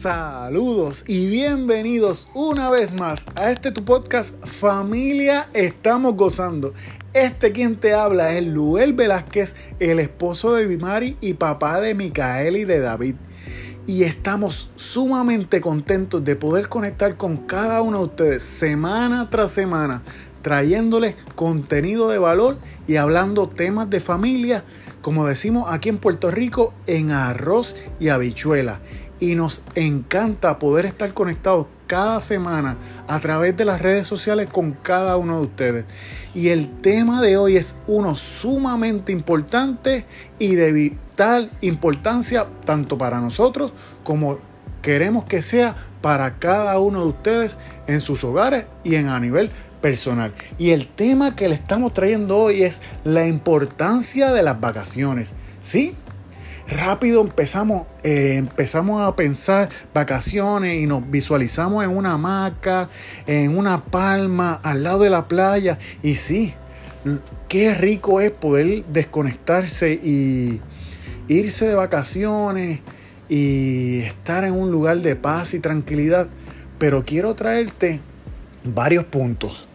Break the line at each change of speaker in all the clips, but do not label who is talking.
Saludos y bienvenidos una vez más a este tu podcast Familia Estamos Gozando. Este quien te habla es Luel Velázquez, el esposo de Bimari y papá de Micael y de David. Y estamos sumamente contentos de poder conectar con cada uno de ustedes semana tras semana, trayéndoles contenido de valor y hablando temas de familia, como decimos aquí en Puerto Rico, en arroz y habichuela y nos encanta poder estar conectados cada semana a través de las redes sociales con cada uno de ustedes. Y el tema de hoy es uno sumamente importante y de vital importancia tanto para nosotros como queremos que sea para cada uno de ustedes en sus hogares y en a nivel personal. Y el tema que le estamos trayendo hoy es la importancia de las vacaciones. ¿Sí? Rápido empezamos, eh, empezamos a pensar vacaciones y nos visualizamos en una hamaca, en una palma, al lado de la playa. Y sí, qué rico es poder desconectarse y irse de vacaciones y estar en un lugar de paz y tranquilidad. Pero quiero traerte varios puntos.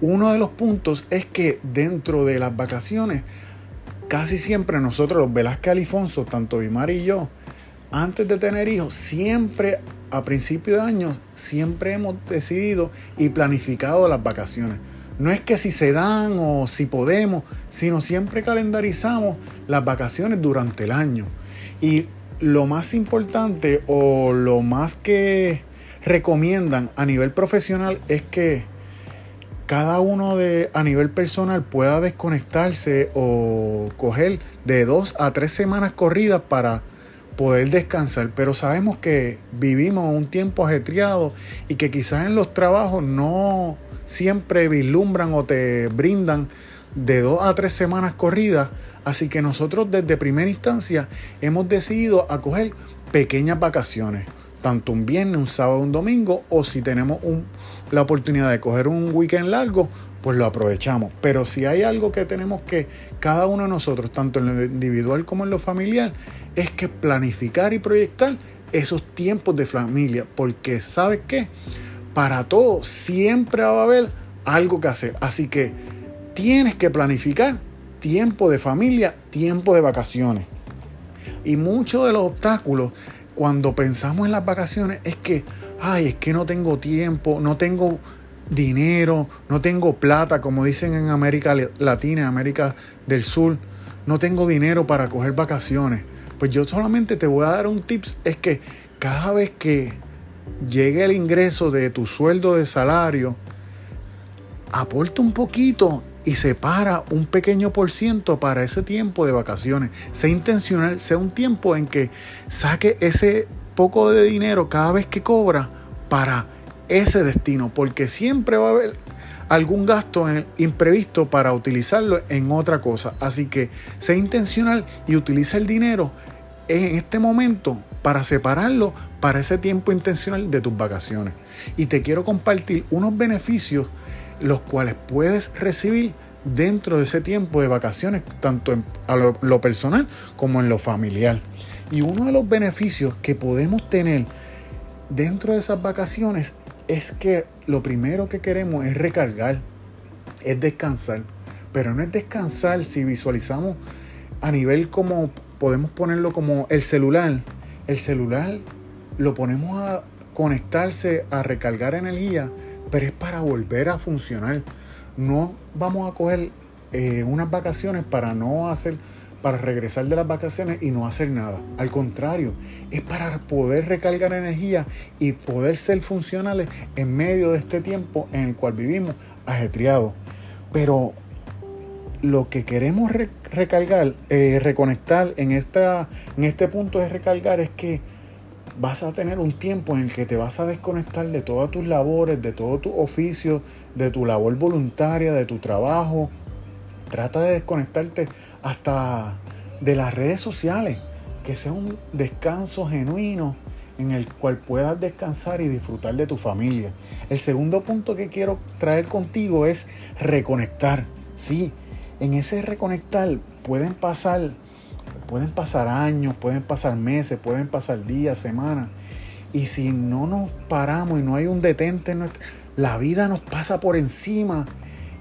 Uno de los puntos es que dentro de las vacaciones casi siempre nosotros, los Velázquez Alifonso, tanto Bimar y yo, antes de tener hijos, siempre a principio de año, siempre hemos decidido y planificado las vacaciones. No es que si se dan o si podemos, sino siempre calendarizamos las vacaciones durante el año. Y lo más importante o lo más que recomiendan a nivel profesional es que cada uno de a nivel personal pueda desconectarse o coger de dos a tres semanas corridas para poder descansar. Pero sabemos que vivimos un tiempo ajetreado y que quizás en los trabajos no siempre vislumbran o te brindan de dos a tres semanas corridas. Así que nosotros desde primera instancia hemos decidido acoger pequeñas vacaciones tanto un viernes, un sábado, un domingo, o si tenemos la oportunidad de coger un weekend largo, pues lo aprovechamos. Pero si hay algo que tenemos que, cada uno de nosotros, tanto en lo individual como en lo familiar, es que planificar y proyectar esos tiempos de familia, porque ¿sabes qué? Para todo siempre va a haber algo que hacer. Así que tienes que planificar tiempo de familia, tiempo de vacaciones. Y muchos de los obstáculos cuando pensamos en las vacaciones es que, ay, es que no tengo tiempo, no tengo dinero, no tengo plata, como dicen en América Latina, América del Sur, no tengo dinero para coger vacaciones. Pues yo solamente te voy a dar un tips, es que cada vez que llegue el ingreso de tu sueldo de salario, aporta un poquito y separa un pequeño por ciento para ese tiempo de vacaciones. Sea intencional, sea un tiempo en que saque ese poco de dinero cada vez que cobra para ese destino, porque siempre va a haber algún gasto imprevisto para utilizarlo en otra cosa. Así que sea intencional y utiliza el dinero en este momento para separarlo para ese tiempo intencional de tus vacaciones. Y te quiero compartir unos beneficios los cuales puedes recibir dentro de ese tiempo de vacaciones, tanto en lo, personal como en lo familiar. Y uno de los beneficios que podemos tener dentro de esas vacaciones es que lo primero que queremos es recargar, es descansar. Pero no es descansar si visualizamos a nivel como podemos ponerlo como el celular. El celular lo ponemos a conectarse, a recargar energía pero es para volver a funcionar. No vamos a coger eh, unas vacaciones para no hacer, para regresar de las vacaciones y no hacer nada. Al contrario, es para poder recargar energía y poder ser funcionales en medio de este tiempo en el cual vivimos ajetreado. Pero lo que queremos recargar, eh, reconectar en, esta, en este punto de recargar es que vas a tener un tiempo en el que te vas a desconectar de todas tus labores, de todo tu oficio, de tu labor voluntaria, de tu trabajo. Trata de desconectarte hasta de las redes sociales, que sea un descanso genuino en el cual puedas descansar y disfrutar de tu familia. El segundo punto que quiero traer contigo es reconectar. Sí, en ese reconectar pueden pasar pueden pasar años, pueden pasar meses, pueden pasar días, semanas. Y si no nos paramos y no hay un detente, la vida nos pasa por encima.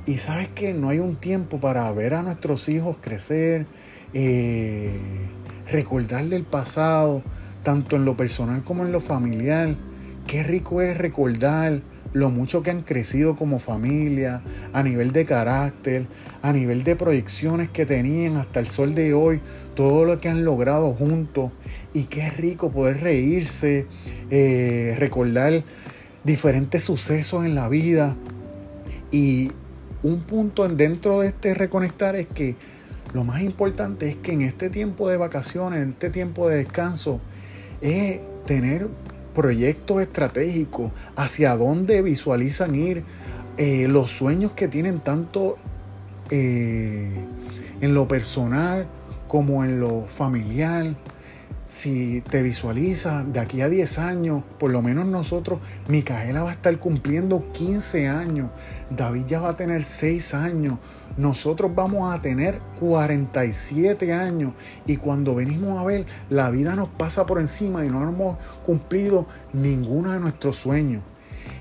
Y sabes que no hay un tiempo para ver a nuestros hijos crecer, eh, recordarle el pasado, tanto en lo personal como en lo familiar. Qué rico es recordar lo mucho que han crecido como familia, a nivel de carácter, a nivel de proyecciones que tenían hasta el sol de hoy, todo lo que han logrado juntos. Y qué rico poder reírse, eh, recordar diferentes sucesos en la vida. Y un punto dentro de este reconectar es que lo más importante es que en este tiempo de vacaciones, en este tiempo de descanso, es tener proyectos estratégicos, hacia dónde visualizan ir, eh, los sueños que tienen tanto eh, en lo personal como en lo familiar, si te visualizas de aquí a 10 años, por lo menos nosotros, Micaela va a estar cumpliendo 15 años, David ya va a tener 6 años, nosotros vamos a tener 47 años y cuando venimos a ver, la vida nos pasa por encima y no hemos cumplido ninguno de nuestros sueños.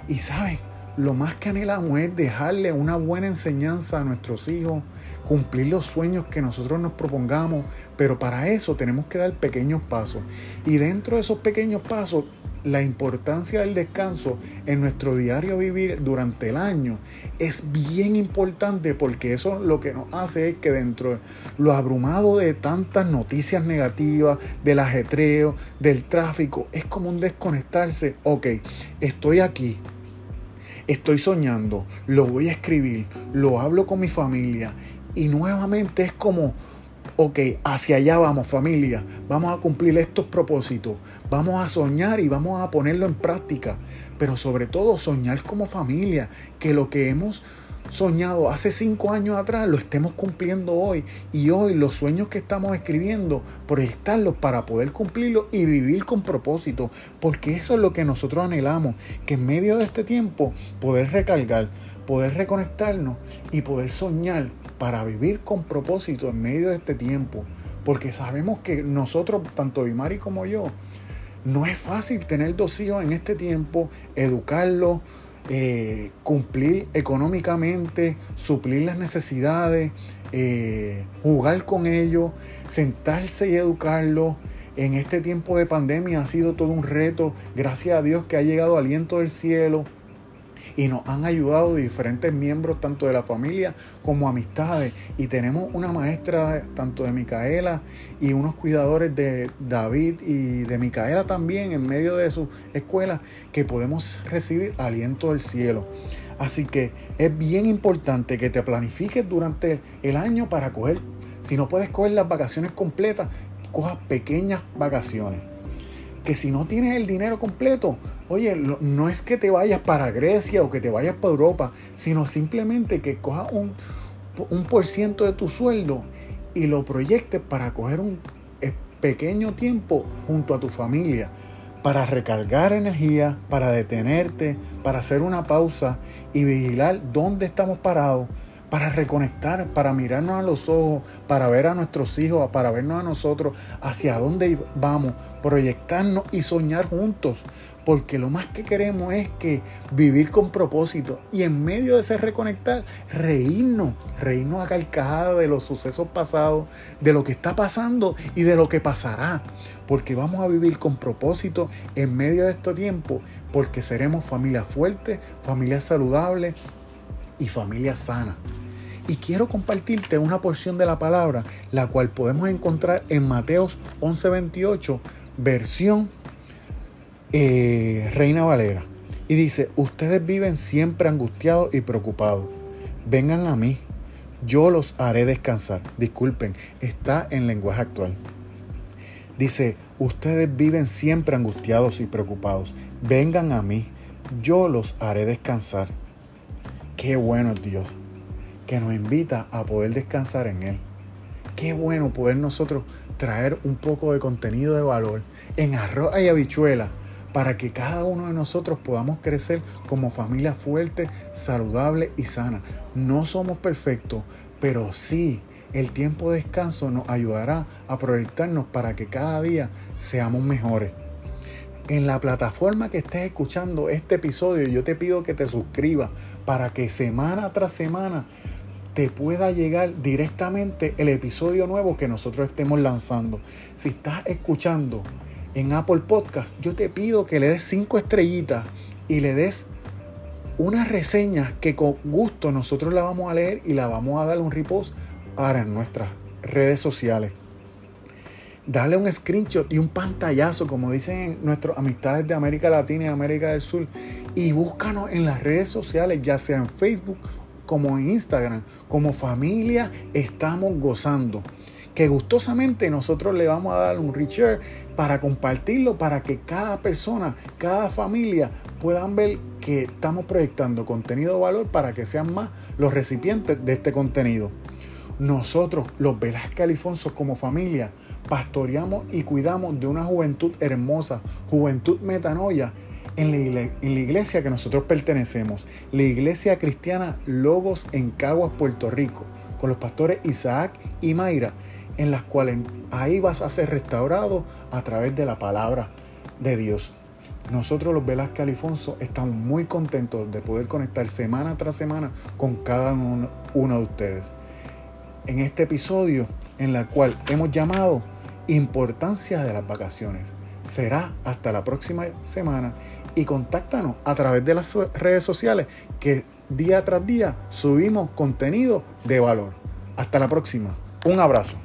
Y sabes, lo más que anhelamos es dejarle una buena enseñanza a nuestros hijos, cumplir los sueños que nosotros nos propongamos, pero para eso tenemos que dar pequeños pasos. Y dentro de esos pequeños pasos, la importancia del descanso en nuestro diario vivir durante el año es bien importante porque eso lo que nos hace es que dentro de lo abrumado de tantas noticias negativas, del ajetreo, del tráfico, es como un desconectarse. Ok, estoy aquí, estoy soñando, lo voy a escribir, lo hablo con mi familia y nuevamente es como, ok, hacia allá vamos familia, vamos a cumplir estos propósitos, vamos a soñar y vamos a ponerlo en práctica, pero sobre todo soñar como familia, que lo que hemos soñado hace cinco años atrás lo estemos cumpliendo hoy. Y hoy los sueños que estamos escribiendo, proyectarlos para poder cumplirlos y vivir con propósito, porque eso es lo que nosotros anhelamos, que en medio de este tiempo poder recargar, poder reconectarnos y poder soñar para vivir con propósito en medio de este tiempo, porque sabemos que nosotros, tanto Bimari como yo, no es fácil tener dos hijos en este tiempo, educarlos, eh, cumplir económicamente, suplir las necesidades, eh, jugar con ellos, sentarse y educarlos. En este tiempo de pandemia ha sido todo un reto. Gracias a Dios que ha llegado aliento del cielo y nos han ayudado diferentes miembros, tanto de la familia como amistades. Y tenemos una maestra, tanto de Micaela y unos cuidadores de David y de Micaela también, en medio de su escuela, que podemos recibir aliento del cielo. Así que es bien importante que te planifiques durante el año para coger, si no puedes coger las vacaciones completas, cojas pequeñas vacaciones que si no tienes el dinero completo, oye, no es que te vayas para Grecia o que te vayas para Europa, sino simplemente que cojas un, un por ciento de tu sueldo y lo proyectes para coger un eh, pequeño tiempo junto a tu familia, para recargar energía, para detenerte, para hacer una pausa y vigilar dónde estamos parados para reconectar, para mirarnos a los ojos, para ver a nuestros hijos, para vernos a nosotros, hacia dónde vamos, proyectarnos y soñar juntos. Porque lo más que queremos es que vivir con propósito y en medio de ese reconectar, reírnos, reírnos a carcajadas de los sucesos pasados, de lo que está pasando y de lo que pasará. Porque vamos a vivir con propósito en medio de este tiempo, porque seremos familia fuerte, familia saludable y familia sana. Y quiero compartirte una porción de la palabra, la cual podemos encontrar en Mateos 11:28, versión eh, Reina Valera. Y dice, ustedes viven siempre angustiados y preocupados. Vengan a mí, yo los haré descansar. Disculpen, está en lenguaje actual. Dice, ustedes viven siempre angustiados y preocupados. Vengan a mí, yo los haré descansar. Qué bueno es Dios que nos invita a poder descansar en Él. Qué bueno poder nosotros traer un poco de contenido de valor en arroz y habichuela para que cada uno de nosotros podamos crecer como familia fuerte, saludable y sana. No somos perfectos, pero sí El tiempo de descanso nos ayudará a proyectarnos para que cada día seamos mejores. En la plataforma que estés escuchando este episodio, yo te pido que te suscribas para que semana tras semana te pueda llegar directamente el episodio nuevo que nosotros estemos lanzando. Si estás escuchando en Apple Podcast, yo te pido que le des cinco estrellitas y le des una reseña que con gusto nosotros la vamos a leer y la vamos a dar un repost ahora en nuestras redes sociales. Dale un screenshot y un pantallazo, como dicen nuestros amistades de América Latina y América del Sur, y búscanos en las redes sociales, ya sea en Facebook como en Instagram, como familia estamos gozando. Que gustosamente nosotros le vamos a dar un reshare para compartirlo, para que cada persona, cada familia puedan ver que estamos proyectando contenido de valor para que sean más los recipientes de este contenido. Nosotros, los Velázquez Alfonso, como familia, pastoreamos y cuidamos de una juventud hermosa, juventud metanoia, en la, en la, iglesia que nosotros pertenecemos, la iglesia cristiana Logos en Caguas, Puerto Rico, con los pastores Isaac y Mayra, en las cuales ahí vas a ser restaurado a través de la palabra de Dios. Nosotros los Velázquez Alfonso estamos muy contentos de poder conectar semana tras semana con cada uno, uno de ustedes. En este episodio en la cual hemos llamado Importancia de las vacaciones. Será hasta la próxima semana y contáctanos a través de las redes sociales que día tras día subimos contenido de valor. Hasta la próxima. Un abrazo.